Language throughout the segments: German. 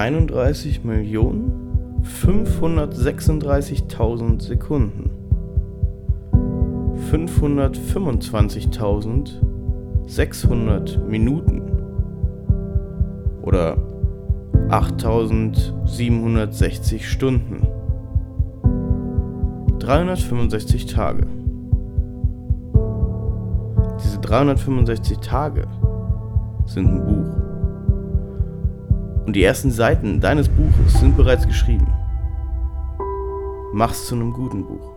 31 Millionen 536.000 Sekunden. 525.600 Minuten. Oder 8.760 Stunden. 365 Tage. Diese 365 Tage sind ein Buch. Und die ersten Seiten deines Buches sind bereits geschrieben. Mach's zu einem guten Buch.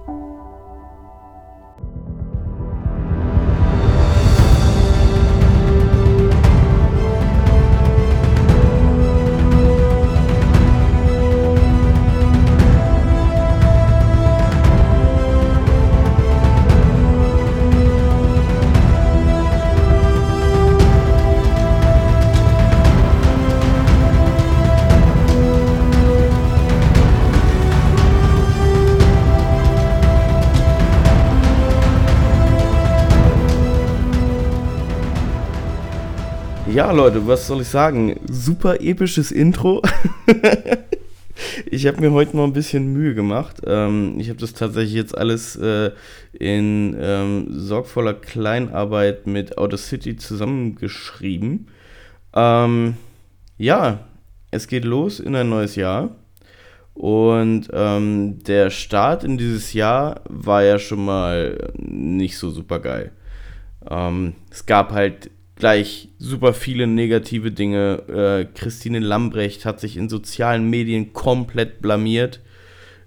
Ja, Leute, was soll ich sagen? Super episches Intro. ich habe mir heute mal ein bisschen Mühe gemacht. Ähm, ich habe das tatsächlich jetzt alles äh, in ähm, sorgvoller Kleinarbeit mit Outer City zusammengeschrieben. Ähm, ja, es geht los in ein neues Jahr. Und ähm, der Start in dieses Jahr war ja schon mal nicht so super geil. Ähm, es gab halt gleich super viele negative Dinge. Äh, Christine Lambrecht hat sich in sozialen Medien komplett blamiert.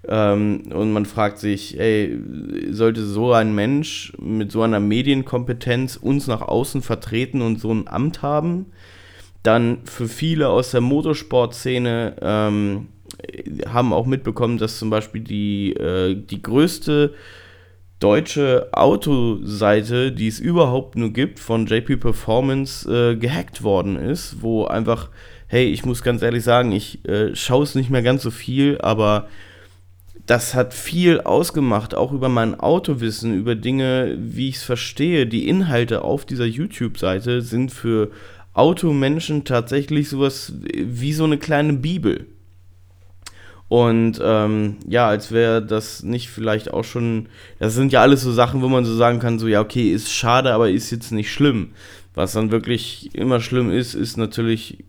Ähm, und man fragt sich, ey, sollte so ein Mensch mit so einer Medienkompetenz uns nach außen vertreten und so ein Amt haben? Dann für viele aus der Motorsportszene ähm, haben auch mitbekommen, dass zum Beispiel die, äh, die größte deutsche Autoseite, die es überhaupt nur gibt, von JP Performance äh, gehackt worden ist, wo einfach, hey, ich muss ganz ehrlich sagen, ich äh, schaue es nicht mehr ganz so viel, aber das hat viel ausgemacht, auch über mein Autowissen, über Dinge, wie ich es verstehe. Die Inhalte auf dieser YouTube-Seite sind für Automenschen tatsächlich sowas wie so eine kleine Bibel. Und ähm, ja, als wäre das nicht vielleicht auch schon, das sind ja alles so Sachen, wo man so sagen kann, so ja, okay, ist schade, aber ist jetzt nicht schlimm. Was dann wirklich immer schlimm ist, ist natürlich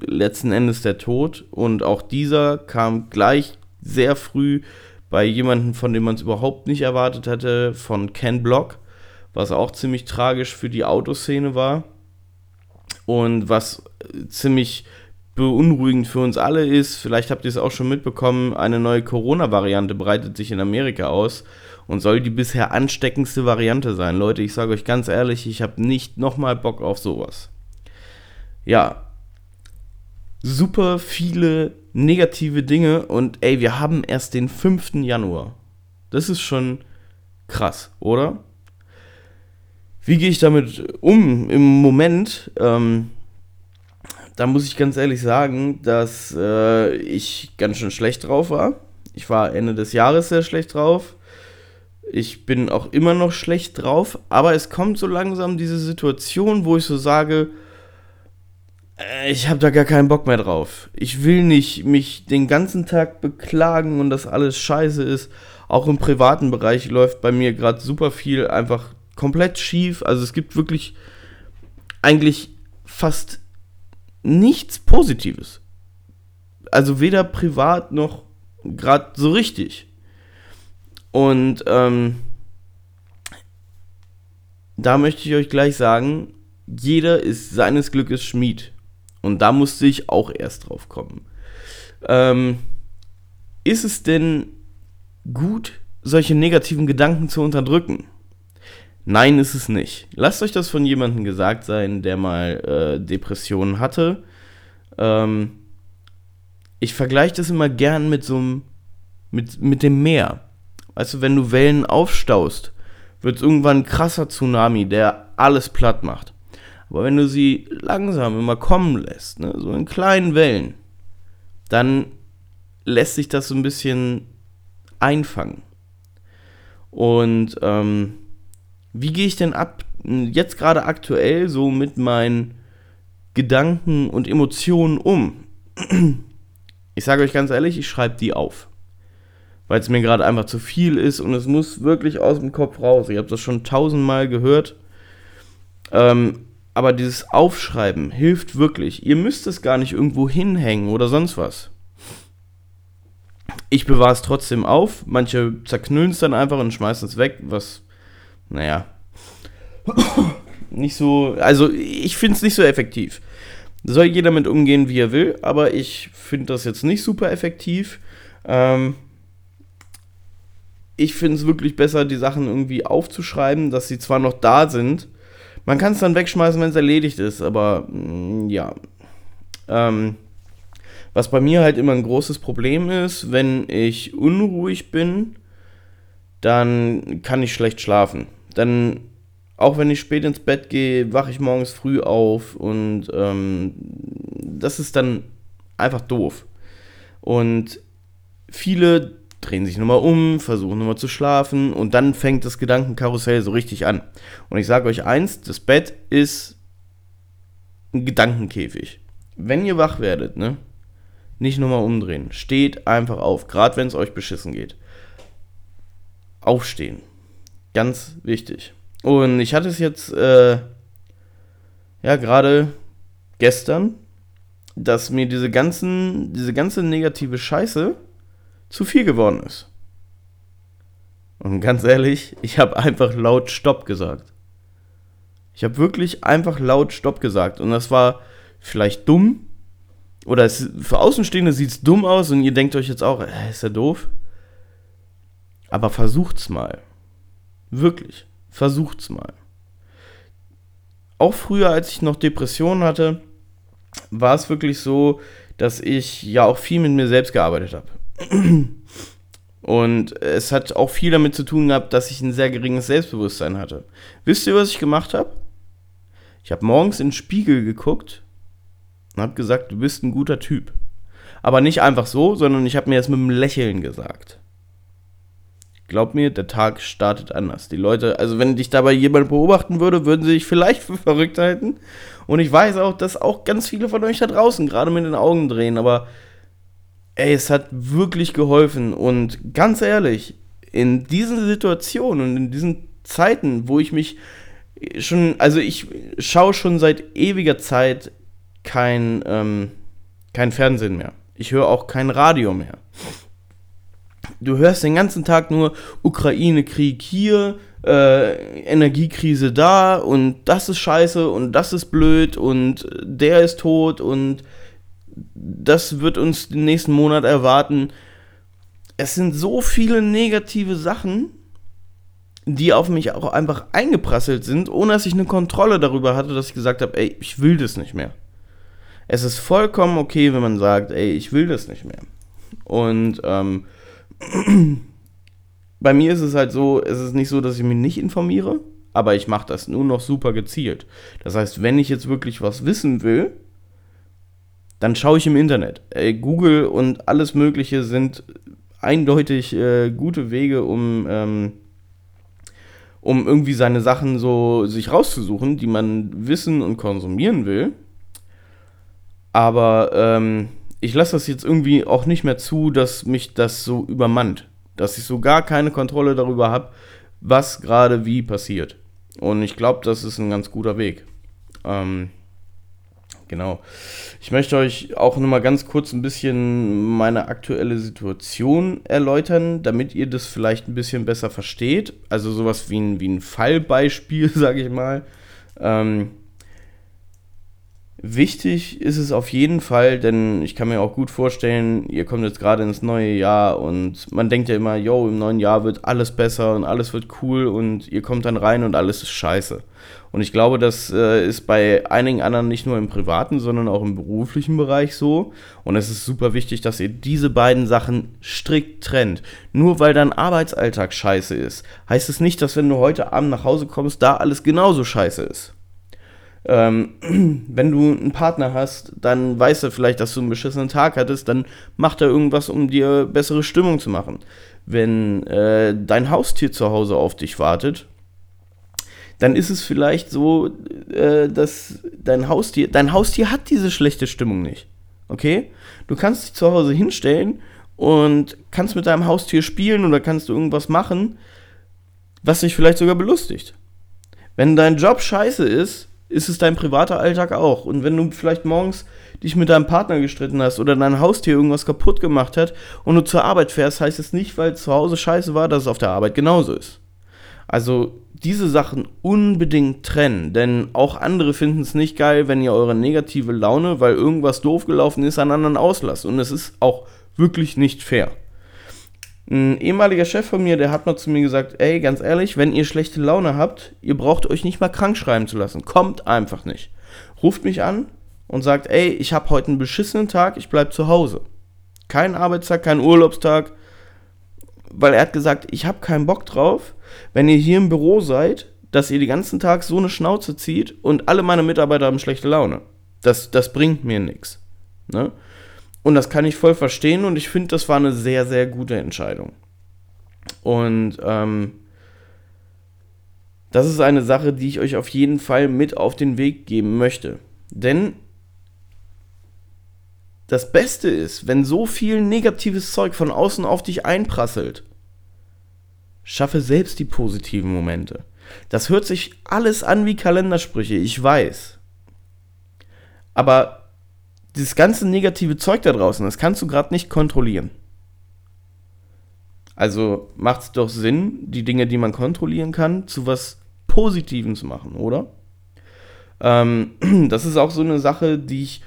letzten Endes der Tod. Und auch dieser kam gleich sehr früh bei jemandem, von dem man es überhaupt nicht erwartet hatte, von Ken Block, was auch ziemlich tragisch für die Autoszene war. Und was ziemlich beunruhigend für uns alle ist, vielleicht habt ihr es auch schon mitbekommen, eine neue Corona-Variante breitet sich in Amerika aus und soll die bisher ansteckendste Variante sein. Leute, ich sage euch ganz ehrlich, ich habe nicht nochmal Bock auf sowas. Ja, super viele negative Dinge und ey, wir haben erst den 5. Januar. Das ist schon krass, oder? Wie gehe ich damit um im Moment? Ähm, da muss ich ganz ehrlich sagen, dass äh, ich ganz schön schlecht drauf war. Ich war Ende des Jahres sehr schlecht drauf. Ich bin auch immer noch schlecht drauf, aber es kommt so langsam diese Situation, wo ich so sage, äh, ich habe da gar keinen Bock mehr drauf. Ich will nicht mich den ganzen Tag beklagen und dass alles scheiße ist. Auch im privaten Bereich läuft bei mir gerade super viel einfach komplett schief. Also es gibt wirklich eigentlich fast nichts Positives. Also weder privat noch gerade so richtig. Und ähm, da möchte ich euch gleich sagen, jeder ist seines Glückes Schmied. Und da musste ich auch erst drauf kommen. Ähm, ist es denn gut, solche negativen Gedanken zu unterdrücken? Nein, ist es nicht. Lasst euch das von jemandem gesagt sein, der mal äh, Depressionen hatte. Ähm, ich vergleiche das immer gern mit so einem, mit, mit dem Meer. Weißt du, wenn du Wellen aufstaust, wird es irgendwann ein krasser Tsunami, der alles platt macht. Aber wenn du sie langsam immer kommen lässt, ne, so in kleinen Wellen, dann lässt sich das so ein bisschen einfangen. Und ähm, wie gehe ich denn ab, jetzt gerade aktuell so mit meinen Gedanken und Emotionen um? Ich sage euch ganz ehrlich, ich schreibe die auf. Weil es mir gerade einfach zu viel ist und es muss wirklich aus dem Kopf raus. Ich habe das schon tausendmal gehört. Ähm, aber dieses Aufschreiben hilft wirklich. Ihr müsst es gar nicht irgendwo hinhängen oder sonst was. Ich bewahre es trotzdem auf. Manche zerknüllen es dann einfach und schmeißen es weg, was, naja, nicht so. Also, ich finde es nicht so effektiv. Soll jeder mit umgehen, wie er will, aber ich finde das jetzt nicht super effektiv. Ähm, ich finde es wirklich besser, die Sachen irgendwie aufzuschreiben, dass sie zwar noch da sind. Man kann es dann wegschmeißen, wenn es erledigt ist, aber mh, mm, ja. Ähm, was bei mir halt immer ein großes Problem ist, wenn ich unruhig bin, dann kann ich schlecht schlafen. Dann, auch wenn ich spät ins Bett gehe, wache ich morgens früh auf und ähm, das ist dann einfach doof. Und viele drehen sich nochmal um, versuchen nochmal zu schlafen und dann fängt das Gedankenkarussell so richtig an. Und ich sage euch eins, das Bett ist ein Gedankenkäfig. Wenn ihr wach werdet, ne, nicht nochmal umdrehen. Steht einfach auf, gerade wenn es euch beschissen geht. Aufstehen. Ganz wichtig. Und ich hatte es jetzt, äh, ja, gerade gestern, dass mir diese ganzen, diese ganze negative Scheiße zu viel geworden ist. Und ganz ehrlich, ich habe einfach laut Stopp gesagt. Ich habe wirklich einfach laut Stopp gesagt. Und das war vielleicht dumm, oder es, für Außenstehende sieht es dumm aus und ihr denkt euch jetzt auch, äh, ist ja doof. Aber versucht's mal. Wirklich. Versucht's mal. Auch früher, als ich noch Depressionen hatte, war es wirklich so, dass ich ja auch viel mit mir selbst gearbeitet habe. Und es hat auch viel damit zu tun gehabt, dass ich ein sehr geringes Selbstbewusstsein hatte. Wisst ihr, was ich gemacht habe? Ich habe morgens in den Spiegel geguckt und habe gesagt, du bist ein guter Typ. Aber nicht einfach so, sondern ich habe mir das mit einem Lächeln gesagt. Glaub mir, der Tag startet anders. Die Leute, also wenn dich dabei jemand beobachten würde, würden sie dich vielleicht für verrückt halten. Und ich weiß auch, dass auch ganz viele von euch da draußen gerade mit den Augen drehen, aber ey, es hat wirklich geholfen. Und ganz ehrlich, in diesen Situationen und in diesen Zeiten, wo ich mich schon, also ich schaue schon seit ewiger Zeit kein, ähm, kein Fernsehen mehr. Ich höre auch kein Radio mehr. Du hörst den ganzen Tag nur Ukraine-Krieg hier, äh, Energiekrise da und das ist scheiße und das ist blöd und der ist tot und das wird uns den nächsten Monat erwarten. Es sind so viele negative Sachen, die auf mich auch einfach eingeprasselt sind, ohne dass ich eine Kontrolle darüber hatte, dass ich gesagt habe, ey, ich will das nicht mehr es ist vollkommen okay, wenn man sagt, ey, ich will das nicht mehr. Und ähm, bei mir ist es halt so, es ist nicht so, dass ich mich nicht informiere, aber ich mache das nur noch super gezielt. Das heißt, wenn ich jetzt wirklich was wissen will, dann schaue ich im Internet. Ey, Google und alles Mögliche sind eindeutig äh, gute Wege, um, ähm, um irgendwie seine Sachen so sich rauszusuchen, die man wissen und konsumieren will. Aber ähm, ich lasse das jetzt irgendwie auch nicht mehr zu, dass mich das so übermannt. Dass ich so gar keine Kontrolle darüber habe, was gerade wie passiert. Und ich glaube, das ist ein ganz guter Weg. Ähm, genau. Ich möchte euch auch nochmal ganz kurz ein bisschen meine aktuelle Situation erläutern, damit ihr das vielleicht ein bisschen besser versteht. Also sowas wie ein, wie ein Fallbeispiel, sage ich mal. Ähm, Wichtig ist es auf jeden Fall, denn ich kann mir auch gut vorstellen, ihr kommt jetzt gerade ins neue Jahr und man denkt ja immer, yo, im neuen Jahr wird alles besser und alles wird cool und ihr kommt dann rein und alles ist scheiße. Und ich glaube, das äh, ist bei einigen anderen nicht nur im privaten, sondern auch im beruflichen Bereich so. Und es ist super wichtig, dass ihr diese beiden Sachen strikt trennt. Nur weil dein Arbeitsalltag scheiße ist, heißt es nicht, dass wenn du heute Abend nach Hause kommst, da alles genauso scheiße ist. Ähm, wenn du einen Partner hast, dann weißt du vielleicht, dass du einen beschissenen Tag hattest, dann macht er irgendwas, um dir bessere Stimmung zu machen. Wenn äh, dein Haustier zu Hause auf dich wartet, dann ist es vielleicht so, äh, dass dein Haustier, dein Haustier hat diese schlechte Stimmung nicht. Okay? Du kannst dich zu Hause hinstellen und kannst mit deinem Haustier spielen oder kannst du irgendwas machen, was dich vielleicht sogar belustigt. Wenn dein Job scheiße ist, ist es dein privater Alltag auch. Und wenn du vielleicht morgens dich mit deinem Partner gestritten hast oder dein Haustier irgendwas kaputt gemacht hat und du zur Arbeit fährst, heißt es nicht, weil zu Hause scheiße war, dass es auf der Arbeit genauso ist. Also diese Sachen unbedingt trennen, denn auch andere finden es nicht geil, wenn ihr eure negative Laune, weil irgendwas doof gelaufen ist, an anderen auslasst. Und es ist auch wirklich nicht fair. Ein ehemaliger Chef von mir, der hat mal zu mir gesagt, ey, ganz ehrlich, wenn ihr schlechte Laune habt, ihr braucht euch nicht mal krank schreiben zu lassen. Kommt einfach nicht. Ruft mich an und sagt, ey, ich habe heute einen beschissenen Tag, ich bleib zu Hause. Kein Arbeitstag, kein Urlaubstag, weil er hat gesagt, ich habe keinen Bock drauf, wenn ihr hier im Büro seid, dass ihr den ganzen Tag so eine Schnauze zieht und alle meine Mitarbeiter haben schlechte Laune. Das, das bringt mir nichts. Ne? Und das kann ich voll verstehen und ich finde, das war eine sehr, sehr gute Entscheidung. Und ähm, das ist eine Sache, die ich euch auf jeden Fall mit auf den Weg geben möchte. Denn das Beste ist, wenn so viel negatives Zeug von außen auf dich einprasselt, schaffe selbst die positiven Momente. Das hört sich alles an wie Kalendersprüche, ich weiß. Aber dieses ganze negative Zeug da draußen, das kannst du gerade nicht kontrollieren. Also macht es doch Sinn, die Dinge, die man kontrollieren kann, zu was Positivem zu machen, oder? Ähm, das ist auch so eine Sache, die ich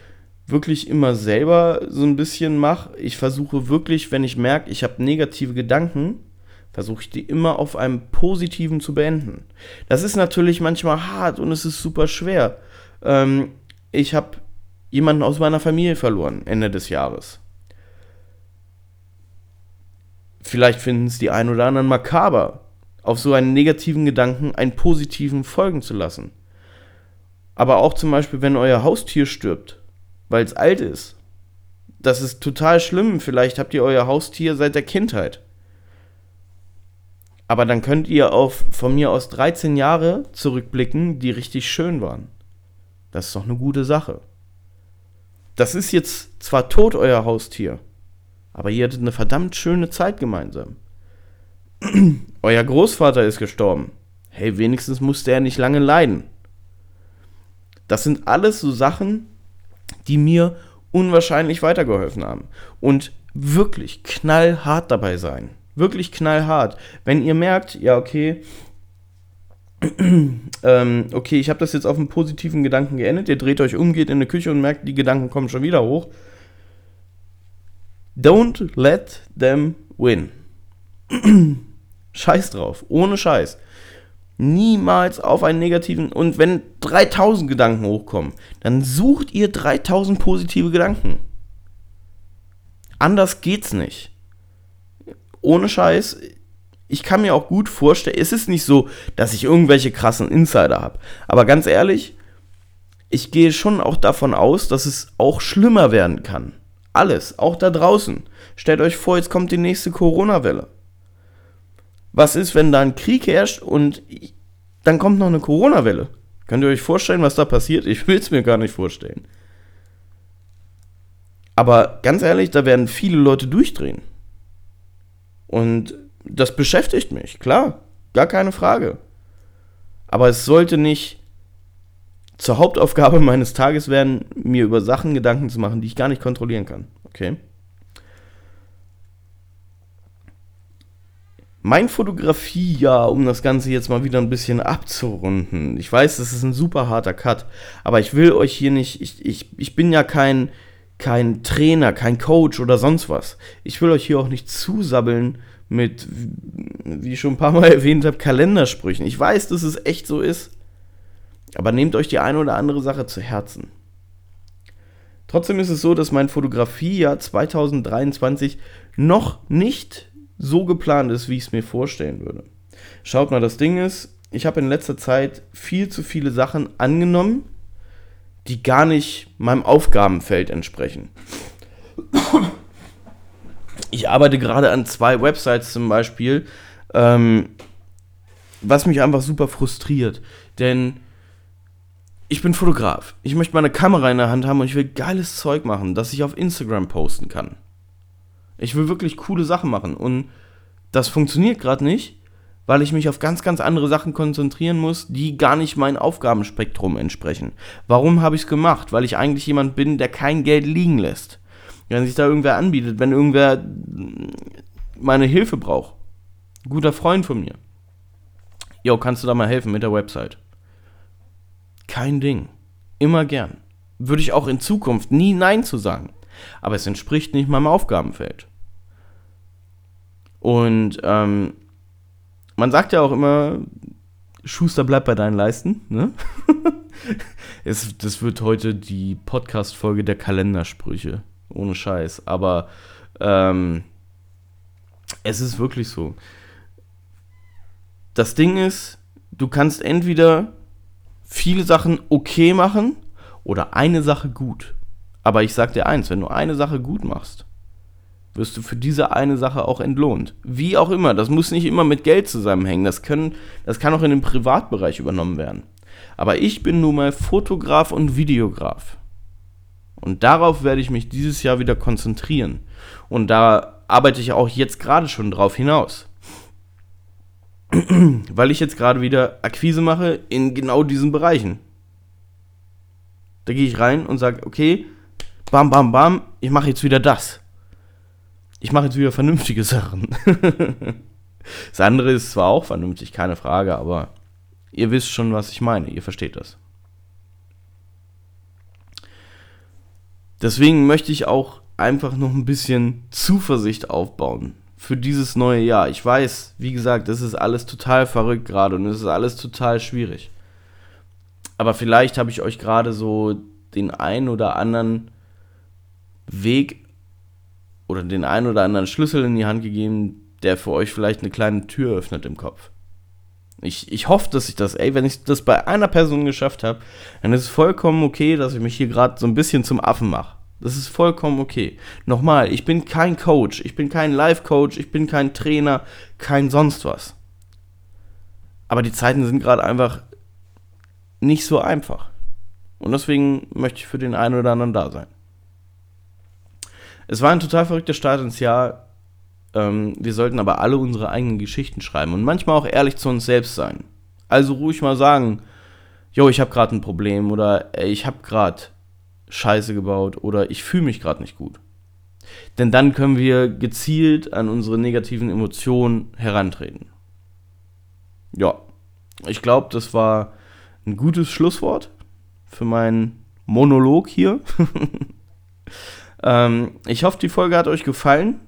wirklich immer selber so ein bisschen mache. Ich versuche wirklich, wenn ich merke, ich habe negative Gedanken, versuche ich die immer auf einem positiven zu beenden. Das ist natürlich manchmal hart und es ist super schwer. Ähm, ich habe jemanden aus meiner Familie verloren Ende des Jahres. Vielleicht finden es die ein oder anderen makaber, auf so einen negativen Gedanken einen positiven folgen zu lassen. Aber auch zum Beispiel, wenn euer Haustier stirbt, weil es alt ist. Das ist total schlimm. Vielleicht habt ihr euer Haustier seit der Kindheit. Aber dann könnt ihr auf von mir aus 13 Jahre zurückblicken, die richtig schön waren. Das ist doch eine gute Sache das ist jetzt zwar tot, euer Haustier, aber ihr hattet eine verdammt schöne Zeit gemeinsam. euer Großvater ist gestorben. Hey, wenigstens musste er nicht lange leiden. Das sind alles so Sachen, die mir unwahrscheinlich weitergeholfen haben. Und wirklich knallhart dabei sein. Wirklich knallhart. Wenn ihr merkt, ja, okay, ähm, okay, ich habe das jetzt auf einen positiven Gedanken geendet. Ihr dreht euch um, geht in die Küche und merkt, die Gedanken kommen schon wieder hoch. Don't let them win. Scheiß drauf, ohne Scheiß. Niemals auf einen negativen. Und wenn 3000 Gedanken hochkommen, dann sucht ihr 3000 positive Gedanken. Anders geht's nicht. Ohne Scheiß, ich kann mir auch gut vorstellen, es ist nicht so, dass ich irgendwelche krassen Insider habe. Aber ganz ehrlich, ich gehe schon auch davon aus, dass es auch schlimmer werden kann. Alles, auch da draußen. Stellt euch vor, jetzt kommt die nächste Corona-Welle. Was ist, wenn da ein Krieg herrscht und dann kommt noch eine Corona-Welle? Könnt ihr euch vorstellen, was da passiert? Ich will es mir gar nicht vorstellen. Aber ganz ehrlich, da werden viele Leute durchdrehen. Und das beschäftigt mich, klar, gar keine Frage. Aber es sollte nicht zur Hauptaufgabe meines Tages werden, mir über Sachen Gedanken zu machen, die ich gar nicht kontrollieren kann. Okay? Mein Fotografiejahr, um das Ganze jetzt mal wieder ein bisschen abzurunden. Ich weiß, das ist ein super harter Cut, aber ich will euch hier nicht, ich, ich, ich bin ja kein, kein Trainer, kein Coach oder sonst was. Ich will euch hier auch nicht zusabbeln mit, wie ich schon ein paar Mal erwähnt habe, Kalendersprüchen. Ich weiß, dass es echt so ist. Aber nehmt euch die eine oder andere Sache zu Herzen. Trotzdem ist es so, dass mein Fotografiejahr 2023 noch nicht so geplant ist, wie ich es mir vorstellen würde. Schaut mal, das Ding ist, ich habe in letzter Zeit viel zu viele Sachen angenommen, die gar nicht meinem Aufgabenfeld entsprechen ich arbeite gerade an zwei Websites zum Beispiel, ähm, was mich einfach super frustriert. Denn ich bin Fotograf. Ich möchte meine Kamera in der Hand haben und ich will geiles Zeug machen, das ich auf Instagram posten kann. Ich will wirklich coole Sachen machen und das funktioniert gerade nicht, weil ich mich auf ganz, ganz andere Sachen konzentrieren muss, die gar nicht mein Aufgabenspektrum entsprechen. Warum habe ich es gemacht? Weil ich eigentlich jemand bin, der kein Geld liegen lässt. Wenn sich da irgendwer anbietet, wenn irgendwer meine Hilfe braucht. Ein guter Freund von mir. Jo, kannst du da mal helfen mit der Website? Kein Ding. Immer gern. Würde ich auch in Zukunft nie Nein zu sagen. Aber es entspricht nicht meinem Aufgabenfeld. Und ähm, man sagt ja auch immer, Schuster bleibt bei deinen Leisten. Ne? es, das wird heute die Podcast-Folge der Kalendersprüche. Ohne Scheiß. Aber ähm, es ist wirklich so. Das Ding ist, du kannst entweder viele Sachen okay machen oder eine Sache gut. Aber ich sag dir eins, wenn du eine Sache gut machst, wirst du für diese eine Sache auch entlohnt. Wie auch immer, das muss nicht immer mit Geld zusammenhängen. Das, können, das kann auch in den Privatbereich übernommen werden. Aber ich bin nun mal Fotograf und Videograf. Und darauf werde ich mich dieses Jahr wieder konzentrieren. Und da arbeite ich auch jetzt gerade schon drauf hinaus. Weil ich jetzt gerade wieder Akquise mache in genau diesen Bereichen. Da gehe ich rein und sage, okay, bam, bam, bam, ich mache jetzt wieder das. Ich mache jetzt wieder vernünftige Sachen. das andere ist zwar auch vernünftig, keine Frage, aber ihr wisst schon, was ich meine, ihr versteht das. Deswegen möchte ich auch einfach noch ein bisschen Zuversicht aufbauen für dieses neue Jahr. Ich weiß, wie gesagt, es ist alles total verrückt gerade und es ist alles total schwierig. Aber vielleicht habe ich euch gerade so den einen oder anderen Weg oder den einen oder anderen Schlüssel in die Hand gegeben, der für euch vielleicht eine kleine Tür öffnet im Kopf. Ich, ich hoffe, dass ich das, ey, wenn ich das bei einer Person geschafft habe, dann ist es vollkommen okay, dass ich mich hier gerade so ein bisschen zum Affen mache. Das ist vollkommen okay. Nochmal, ich bin kein Coach, ich bin kein Life-Coach, ich bin kein Trainer, kein sonst was. Aber die Zeiten sind gerade einfach nicht so einfach. Und deswegen möchte ich für den einen oder anderen da sein. Es war ein total verrückter Start ins Jahr. Ähm, wir sollten aber alle unsere eigenen Geschichten schreiben und manchmal auch ehrlich zu uns selbst sein. Also ruhig mal sagen, jo, ich habe gerade ein Problem oder ey, ich habe gerade Scheiße gebaut oder ich fühle mich gerade nicht gut. Denn dann können wir gezielt an unsere negativen Emotionen herantreten. Ja, ich glaube, das war ein gutes Schlusswort für meinen Monolog hier. ähm, ich hoffe, die Folge hat euch gefallen.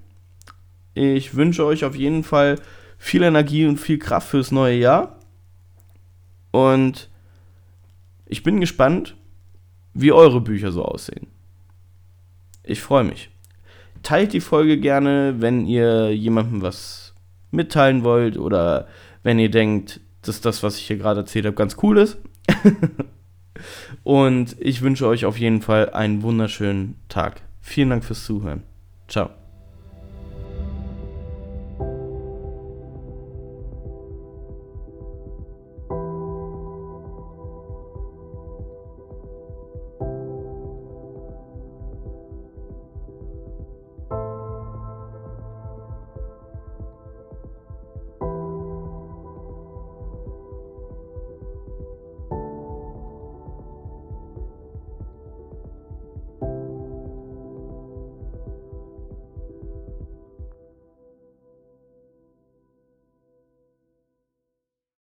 Ich wünsche euch auf jeden Fall viel Energie und viel Kraft fürs neue Jahr. Und ich bin gespannt, wie eure Bücher so aussehen. Ich freue mich. Teilt die Folge gerne, wenn ihr jemandem was mitteilen wollt oder wenn ihr denkt, dass das, was ich hier gerade erzählt habe, ganz cool ist. Und ich wünsche euch auf jeden Fall einen wunderschönen Tag. Vielen Dank fürs Zuhören. Ciao.